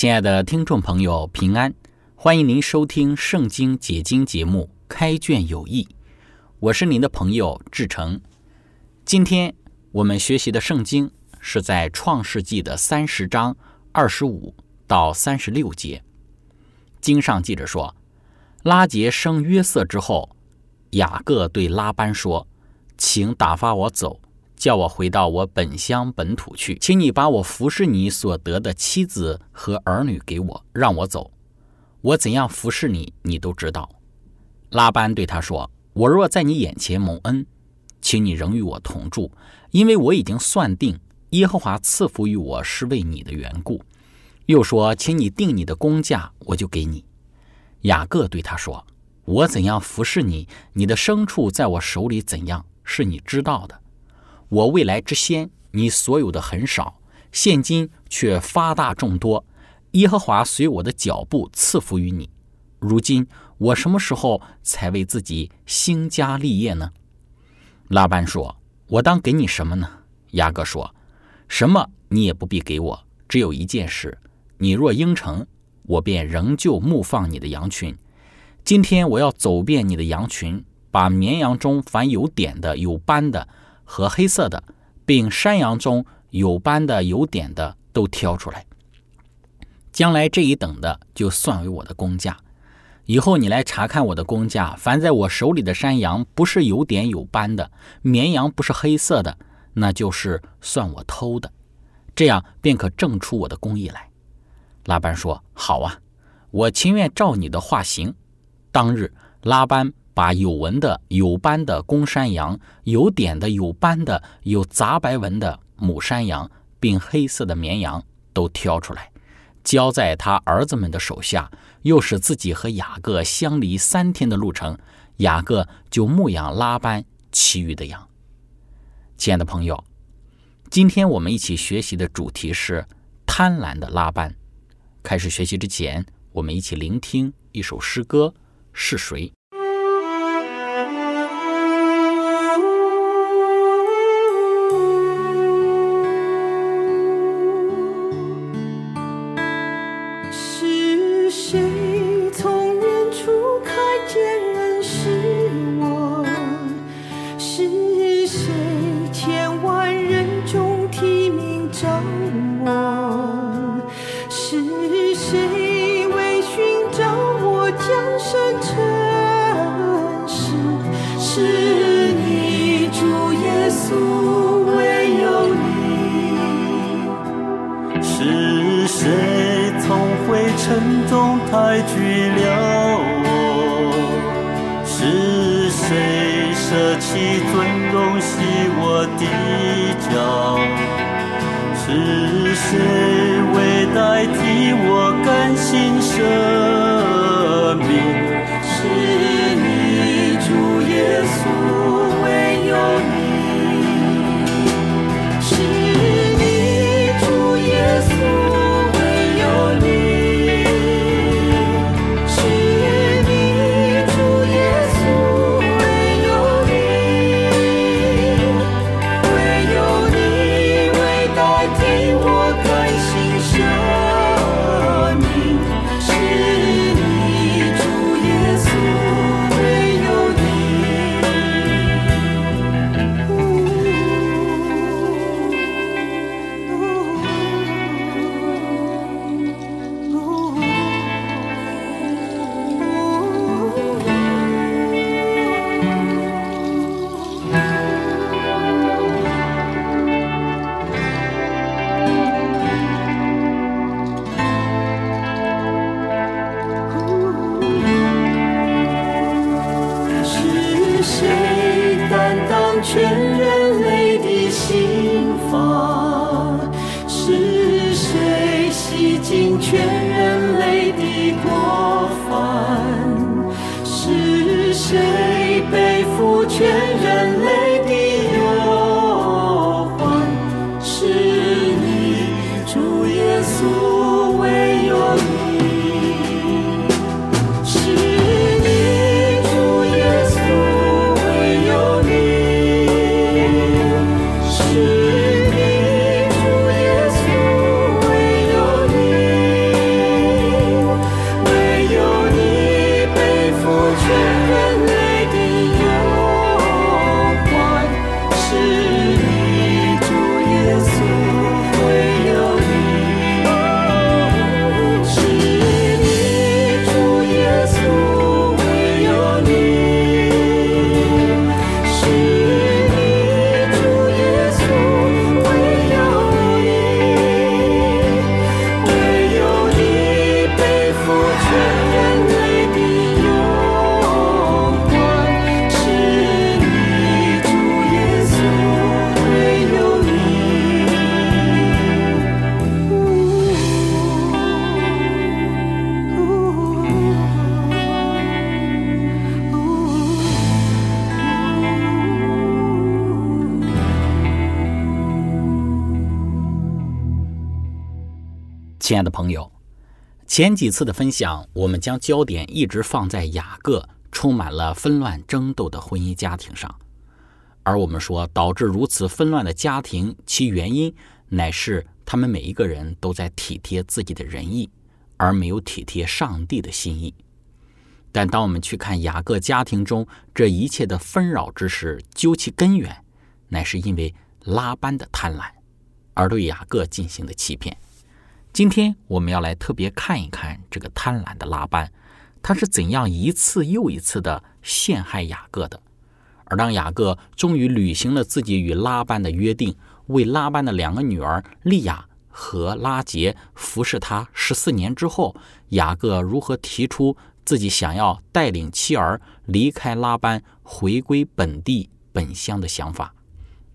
亲爱的听众朋友，平安！欢迎您收听《圣经解经》节目《开卷有益》，我是您的朋友志成。今天我们学习的圣经是在《创世纪》的三十章二十五到三十六节。经上记着说，拉杰生约瑟之后，雅各对拉班说：“请打发我走。”叫我回到我本乡本土去，请你把我服侍你所得的妻子和儿女给我，让我走。我怎样服侍你，你都知道。拉班对他说：“我若在你眼前蒙恩，请你仍与我同住，因为我已经算定耶和华赐福于我是为你的缘故。”又说：“请你定你的工价，我就给你。”雅各对他说：“我怎样服侍你，你的牲畜在我手里怎样，是你知道的。”我未来之先，你所有的很少，现今却发大众多。耶和华随我的脚步赐福于你。如今我什么时候才为自己兴家立业呢？拉班说：“我当给你什么呢？”雅各说：“什么你也不必给我，只有一件事：你若应承，我便仍旧牧放你的羊群。今天我要走遍你的羊群，把绵羊中凡有点的、有斑的。”和黑色的，并山羊中有斑的、有点的都挑出来。将来这一等的就算为我的工价。以后你来查看我的工价，凡在我手里的山羊不是有点有斑的，绵羊不是黑色的，那就是算我偷的。这样便可证出我的工艺来。拉班说：“好啊，我情愿照你的话行。”当日，拉班。把有纹的、有斑的公山羊，有点的、有斑的、有杂白纹的母山羊，并黑色的绵羊都挑出来，交在他儿子们的手下，又使自己和雅各相离三天的路程，雅各就牧养拉班其余的羊。亲爱的朋友，今天我们一起学习的主题是贪婪的拉班。开始学习之前，我们一起聆听一首诗歌，是谁？是谁担当全人类的刑罚？是谁洗净全人类的波？凡是谁？亲爱的朋友，前几次的分享，我们将焦点一直放在雅各充满了纷乱争斗的婚姻家庭上，而我们说导致如此纷乱的家庭，其原因乃是他们每一个人都在体贴自己的仁义，而没有体贴上帝的心意。但当我们去看雅各家庭中这一切的纷扰之时，究其根源，乃是因为拉班的贪婪，而对雅各进行的欺骗。今天我们要来特别看一看这个贪婪的拉班，他是怎样一次又一次的陷害雅各的。而当雅各终于履行了自己与拉班的约定，为拉班的两个女儿利亚和拉杰服侍他十四年之后，雅各如何提出自己想要带领妻儿离开拉班，回归本地本乡的想法，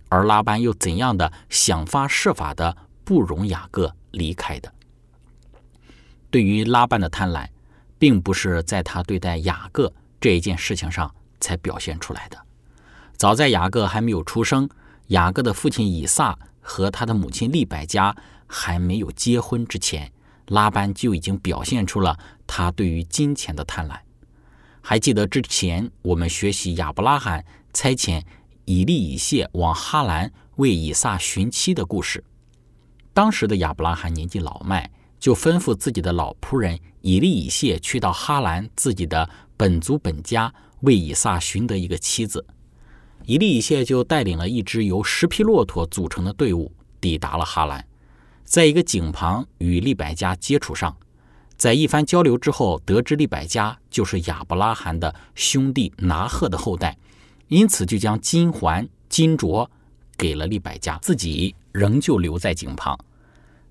而拉班又怎样的想方设法的不容雅各。离开的。对于拉班的贪婪，并不是在他对待雅各这一件事情上才表现出来的。早在雅各还没有出生，雅各的父亲以撒和他的母亲利百加还没有结婚之前，拉班就已经表现出了他对于金钱的贪婪。还记得之前我们学习亚伯拉罕差遣以利以谢往哈兰为以撒寻妻的故事。当时的亚伯拉罕年纪老迈，就吩咐自己的老仆人以利以谢去到哈兰自己的本族本家，为以撒寻得一个妻子。以利以谢就带领了一支由十匹骆驼组成的队伍，抵达了哈兰，在一个井旁与利百加接触上，在一番交流之后，得知利百加就是亚伯拉罕的兄弟拿鹤的后代，因此就将金环、金镯给了利百加，自己。仍旧留在井旁。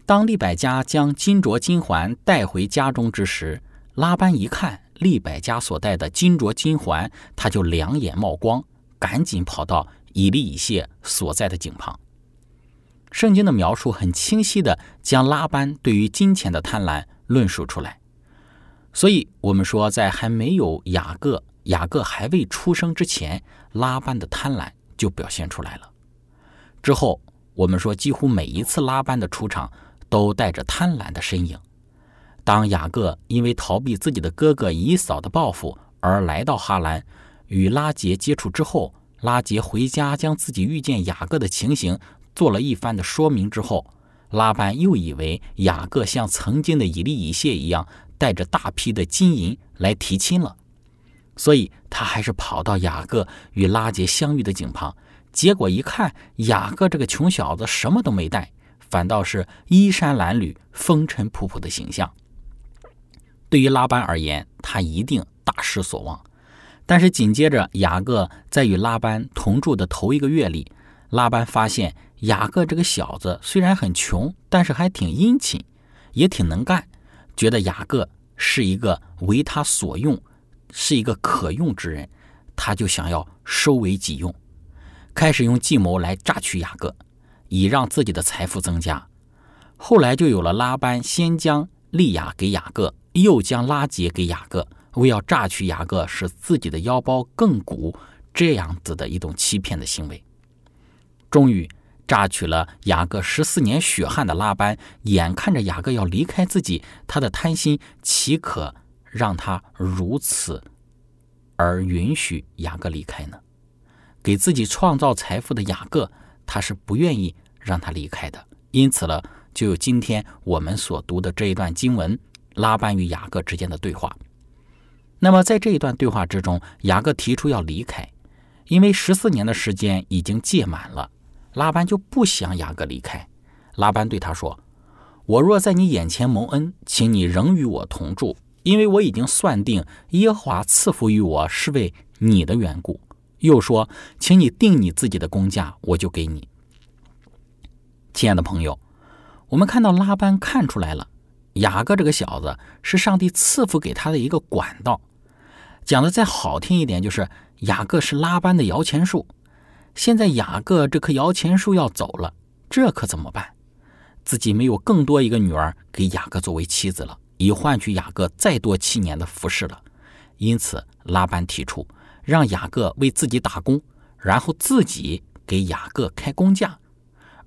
当利百加将金镯金环带回家中之时，拉班一看利百加所带的金镯金环，他就两眼冒光，赶紧跑到以利以谢所在的井旁。圣经的描述很清晰的将拉班对于金钱的贪婪论述出来，所以我们说，在还没有雅各、雅各还未出生之前，拉班的贪婪就表现出来了。之后。我们说，几乎每一次拉班的出场都带着贪婪的身影。当雅各因为逃避自己的哥哥以扫的报复而来到哈兰与拉杰接触之后，拉杰回家将自己遇见雅各的情形做了一番的说明之后，拉班又以为雅各像曾经的以利以谢一样带着大批的金银来提亲了，所以他还是跑到雅各与拉杰相遇的井旁。结果一看，雅各这个穷小子什么都没带，反倒是衣衫褴褛、风尘仆仆的形象。对于拉班而言，他一定大失所望。但是紧接着，雅各在与拉班同住的头一个月里，拉班发现雅各这个小子虽然很穷，但是还挺殷勤，也挺能干，觉得雅各是一个为他所用，是一个可用之人，他就想要收为己用。开始用计谋来榨取雅各，以让自己的财富增加。后来就有了拉班先将利亚给雅各，又将拉杰给雅各，为要榨取雅各，使自己的腰包更鼓，这样子的一种欺骗的行为。终于榨取了雅各十四年血汗的拉班，眼看着雅各要离开自己，他的贪心岂可让他如此而允许雅各离开呢？给自己创造财富的雅各，他是不愿意让他离开的。因此呢，就有今天我们所读的这一段经文，拉班与雅各之间的对话。那么在这一段对话之中，雅各提出要离开，因为十四年的时间已经届满了，拉班就不想雅各离开。拉班对他说：“我若在你眼前蒙恩，请你仍与我同住，因为我已经算定耶和华赐福于我是为你的缘故。”又说：“请你定你自己的工价，我就给你。”亲爱的朋友，我们看到拉班看出来了，雅各这个小子是上帝赐福给他的一个管道。讲的再好听一点，就是雅各是拉班的摇钱树。现在雅各这棵摇钱树要走了，这可怎么办？自己没有更多一个女儿给雅各作为妻子了，以换取雅各再多七年的服侍了。因此，拉班提出。让雅各为自己打工，然后自己给雅各开工价，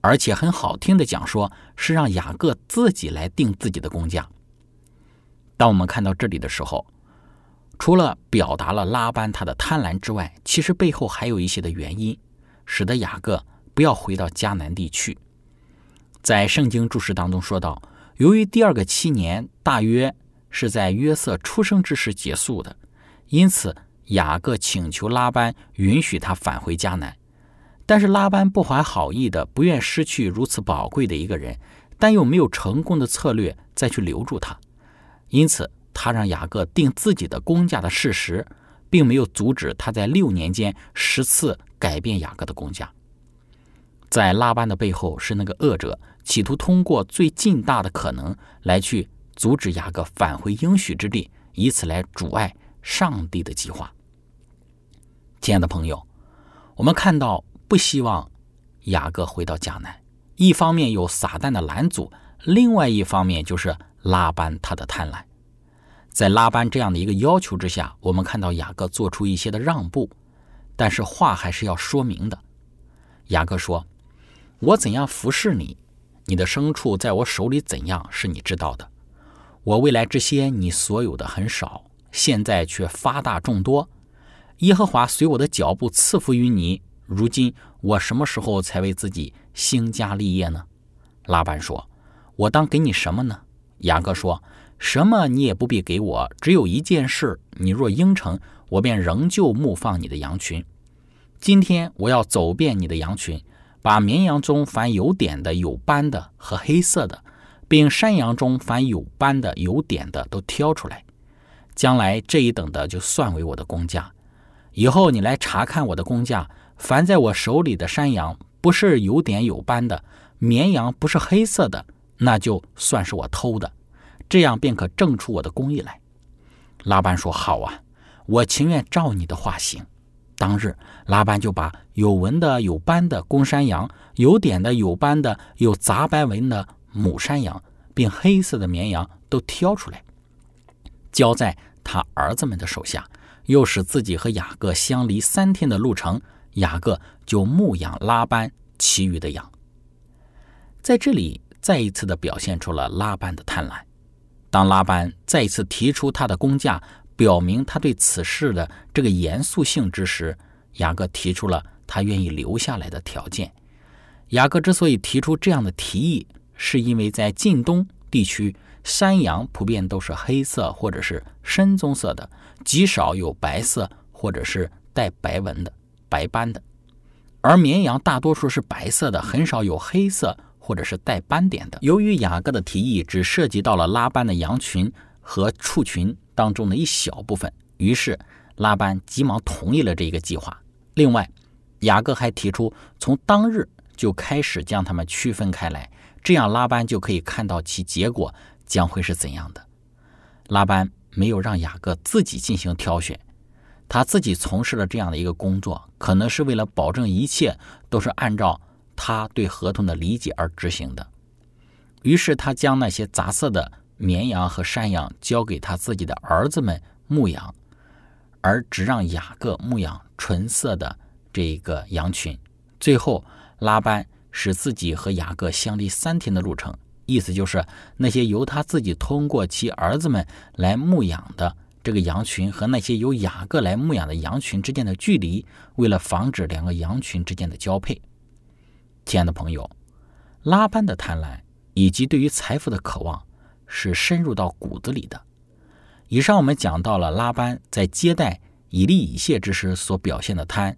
而且很好听的讲说，是让雅各自己来定自己的工价。当我们看到这里的时候，除了表达了拉班他的贪婪之外，其实背后还有一些的原因，使得雅各不要回到迦南地去。在圣经注释当中说到，由于第二个七年大约是在约瑟出生之时结束的，因此雅各请求拉班允许他返回迦南。但是拉班不怀好意的，不愿失去如此宝贵的一个人，但又没有成功的策略再去留住他，因此。他让雅各定自己的工价的事实，并没有阻止他在六年间十次改变雅各的工价。在拉班的背后是那个恶者，企图通过最近大的可能来去阻止雅各返回应许之地，以此来阻碍上帝的计划。亲爱的朋友，我们看到不希望雅各回到迦南，一方面有撒旦的拦阻，另外一方面就是拉班他的贪婪。在拉班这样的一个要求之下，我们看到雅各做出一些的让步，但是话还是要说明的。雅各说：“我怎样服侍你，你的牲畜在我手里怎样是你知道的。我未来这些你所有的很少，现在却发大众多。耶和华随我的脚步赐福于你。如今我什么时候才为自己兴家立业呢？”拉班说：“我当给你什么呢？”雅各说。什么你也不必给我，只有一件事，你若应承，我便仍旧牧放你的羊群。今天我要走遍你的羊群，把绵羊中凡有点的、有斑的和黑色的，并山羊中凡有斑的、有点的都挑出来。将来这一等的就算为我的工价。以后你来查看我的工价，凡在我手里的山羊不是有点有斑的，绵羊不是黑色的，那就算是我偷的。这样便可证出我的工艺来。拉班说：“好啊，我情愿照你的话行。”当日，拉班就把有纹的、有斑的公山羊，有点的、有斑的、有杂斑纹的母山羊，并黑色的绵羊都挑出来，交在他儿子们的手下，又使自己和雅各相离三天的路程，雅各就牧养拉班其余的羊。在这里，再一次的表现出了拉班的贪婪。当拉班再一次提出他的工价，表明他对此事的这个严肃性之时，雅各提出了他愿意留下来的条件。雅各之所以提出这样的提议，是因为在近东地区，山羊普遍都是黑色或者是深棕色的，极少有白色或者是带白纹的白斑的，而绵羊大多数是白色的，很少有黑色。或者是带斑点的。由于雅各的提议只涉及到了拉班的羊群和畜群当中的一小部分，于是拉班急忙同意了这个计划。另外，雅各还提出从当日就开始将它们区分开来，这样拉班就可以看到其结果将会是怎样的。拉班没有让雅各自己进行挑选，他自己从事了这样的一个工作，可能是为了保证一切都是按照。他对合同的理解而执行的，于是他将那些杂色的绵羊和山羊交给他自己的儿子们牧养，而只让雅各牧养纯色的这一个羊群。最后，拉班使自己和雅各相离三天的路程，意思就是那些由他自己通过其儿子们来牧养的这个羊群和那些由雅各来牧养的羊群之间的距离，为了防止两个羊群之间的交配。亲爱的朋友，拉班的贪婪以及对于财富的渴望是深入到骨子里的。以上我们讲到了拉班在接待以利以谢之时所表现的贪，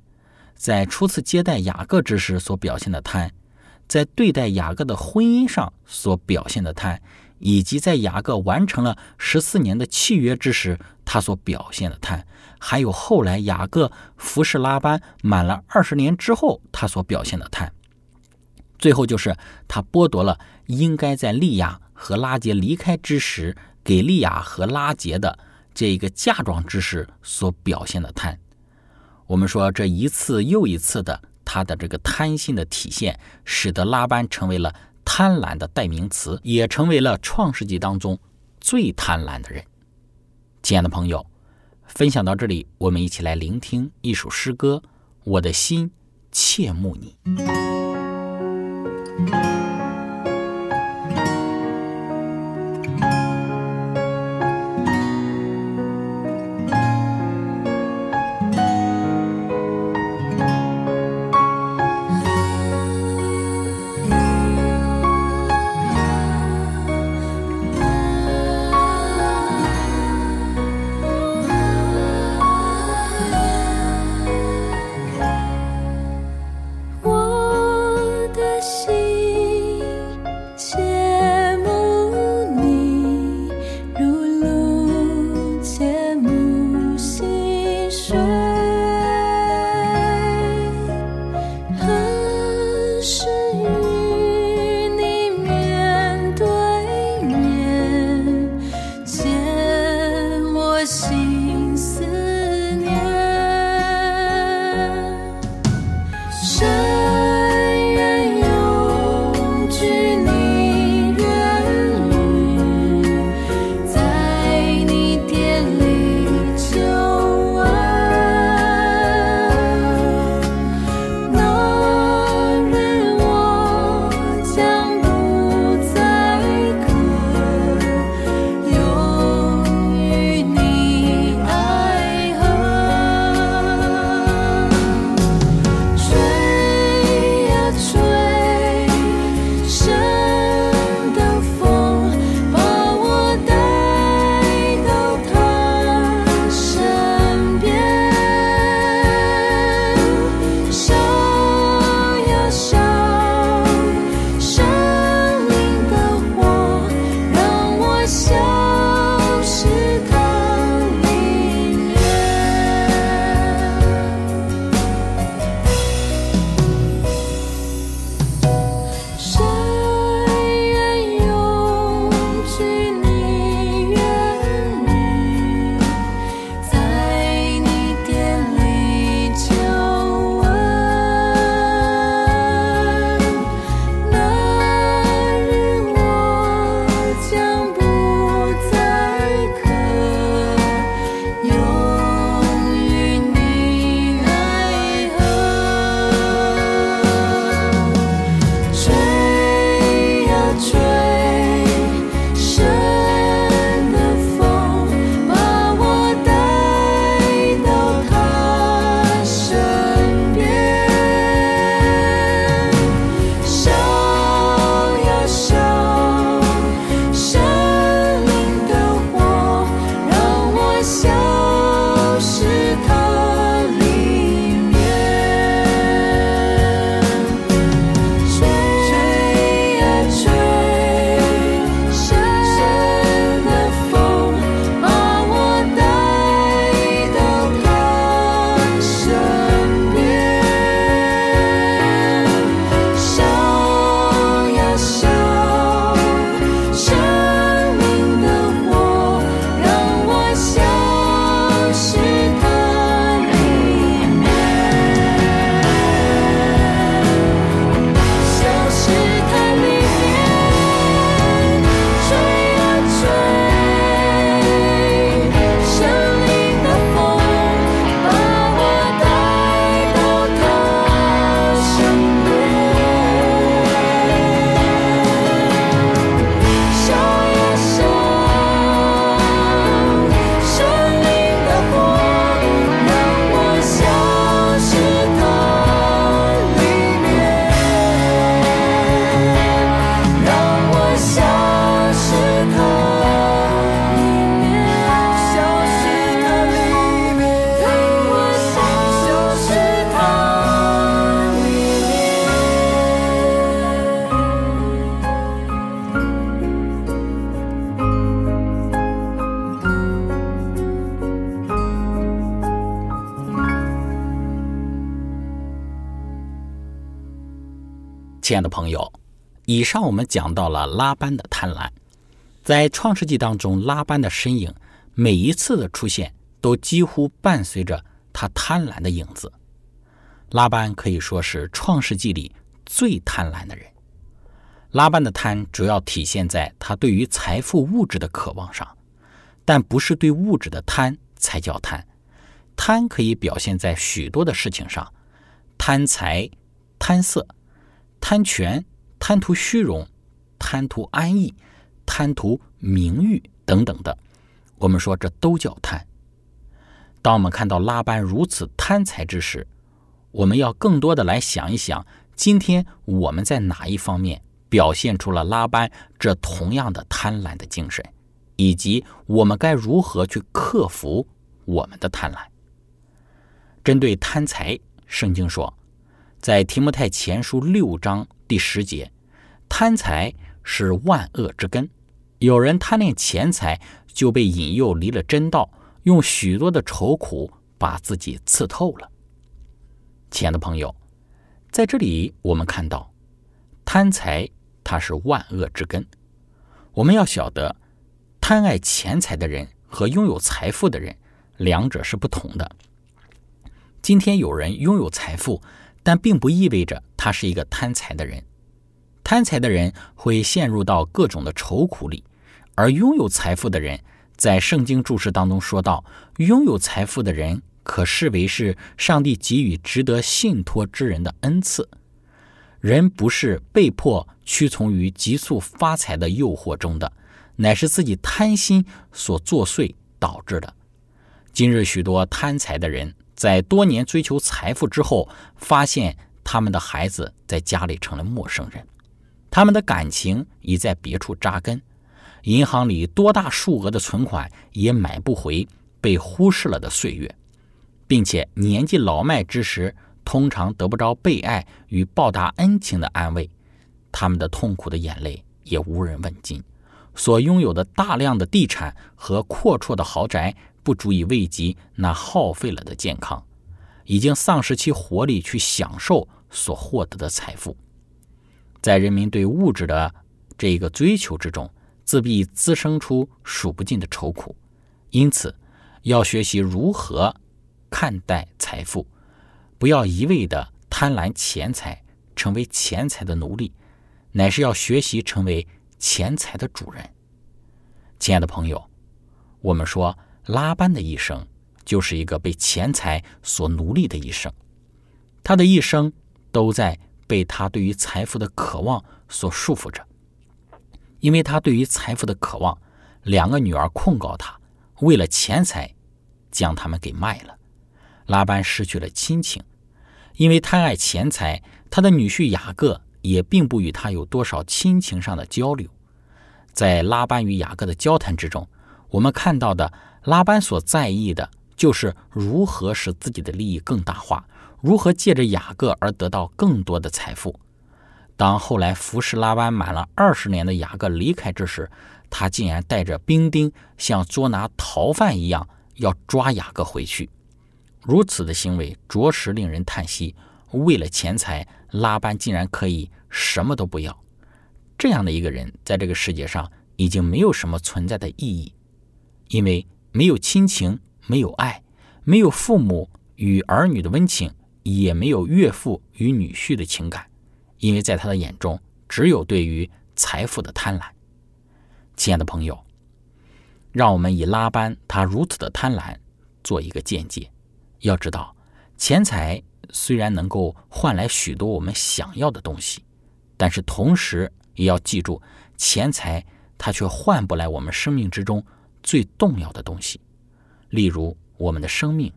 在初次接待雅各之时所表现的贪，在对待雅各的婚姻上所表现的贪，以及在雅各完成了十四年的契约之时他所表现的贪，还有后来雅各服侍拉班满了二十年之后他所表现的贪。最后就是他剥夺了应该在利亚和拉杰离开之时给利亚和拉杰的这一个嫁妆之时所表现的贪。我们说这一次又一次的他的这个贪心的体现，使得拉班成为了贪婪的代名词，也成为了创世纪当中最贪婪的人。亲爱的朋友，分享到这里，我们一起来聆听一首诗歌：我的心切慕你。的朋友，以上我们讲到了拉班的贪婪，在创世纪当中，拉班的身影每一次的出现，都几乎伴随着他贪婪的影子。拉班可以说是创世纪里最贪婪的人。拉班的贪主要体现在他对于财富物质的渴望上，但不是对物质的贪才叫贪。贪可以表现在许多的事情上，贪财、贪色。贪权、贪图虚荣、贪图安逸、贪图名誉等等的，我们说这都叫贪。当我们看到拉班如此贪财之时，我们要更多的来想一想，今天我们在哪一方面表现出了拉班这同样的贪婪的精神，以及我们该如何去克服我们的贪婪。针对贪财，圣经说。在提摩太前书六章第十节，贪财是万恶之根。有人贪恋钱财，就被引诱离了真道，用许多的愁苦把自己刺透了。亲爱的朋友，在这里我们看到，贪财它是万恶之根。我们要晓得，贪爱钱财的人和拥有财富的人，两者是不同的。今天有人拥有财富，但并不意味着他是一个贪财的人。贪财的人会陷入到各种的愁苦里。而拥有财富的人，在圣经注释当中说到，拥有财富的人可视为是上帝给予值得信托之人的恩赐。人不是被迫屈从于急速发财的诱惑中的，乃是自己贪心所作祟导致的。今日许多贪财的人，在多年追求财富之后，发现他们的孩子在家里成了陌生人，他们的感情已在别处扎根。银行里多大数额的存款也买不回被忽视了的岁月，并且年纪老迈之时，通常得不着被爱与报答恩情的安慰，他们的痛苦的眼泪也无人问津。所拥有的大量的地产和阔绰的豪宅，不足以慰藉那耗费了的健康，已经丧失其活力去享受所获得的财富。在人民对物质的这个追求之中。自必滋生出数不尽的愁苦，因此要学习如何看待财富，不要一味的贪婪钱财，成为钱财的奴隶，乃是要学习成为钱财的主人。亲爱的朋友，我们说拉班的一生就是一个被钱财所奴隶的一生，他的一生都在被他对于财富的渴望所束缚着。因为他对于财富的渴望，两个女儿控告他，为了钱财，将他们给卖了。拉班失去了亲情，因为贪爱钱财，他的女婿雅各也并不与他有多少亲情上的交流。在拉班与雅各的交谈之中，我们看到的拉班所在意的就是如何使自己的利益更大化，如何借着雅各而得到更多的财富。当后来服侍拉班满了二十年的雅各离开之时，他竟然带着兵丁像捉拿逃犯一样要抓雅各回去。如此的行为着实令人叹息。为了钱财，拉班竟然可以什么都不要。这样的一个人，在这个世界上已经没有什么存在的意义，因为没有亲情，没有爱，没有父母与儿女的温情，也没有岳父与女婿的情感。因为在他的眼中，只有对于财富的贪婪。亲爱的朋友，让我们以拉班他如此的贪婪做一个见解。要知道，钱财虽然能够换来许多我们想要的东西，但是同时也要记住，钱财它却换不来我们生命之中最重要的东西，例如我们的生命、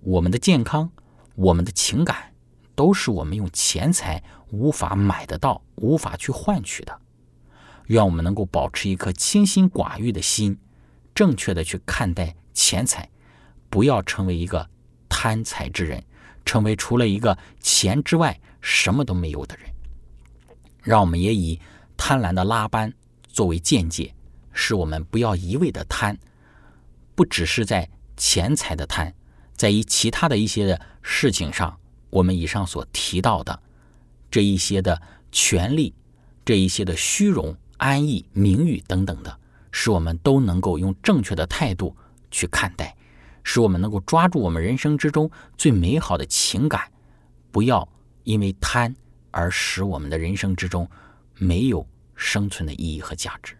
我们的健康、我们的情感。都是我们用钱财无法买得到、无法去换取的。愿我们能够保持一颗清心寡欲的心，正确的去看待钱财，不要成为一个贪财之人，成为除了一个钱之外什么都没有的人。让我们也以贪婪的拉班作为见解，使我们不要一味的贪，不只是在钱财的贪，在于其他的一些的事情上。我们以上所提到的这一些的权利，这一些的虚荣、安逸、名誉等等的，使我们都能够用正确的态度去看待，使我们能够抓住我们人生之中最美好的情感，不要因为贪而使我们的人生之中没有生存的意义和价值。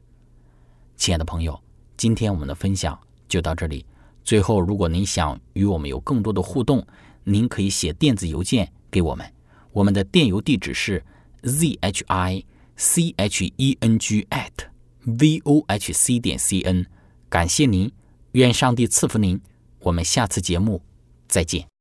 亲爱的朋友，今天我们的分享就到这里。最后，如果您想与我们有更多的互动，您可以写电子邮件给我们，我们的电邮地址是 z h i c h e n g at v o h c 点 c n。感谢您，愿上帝赐福您。我们下次节目再见。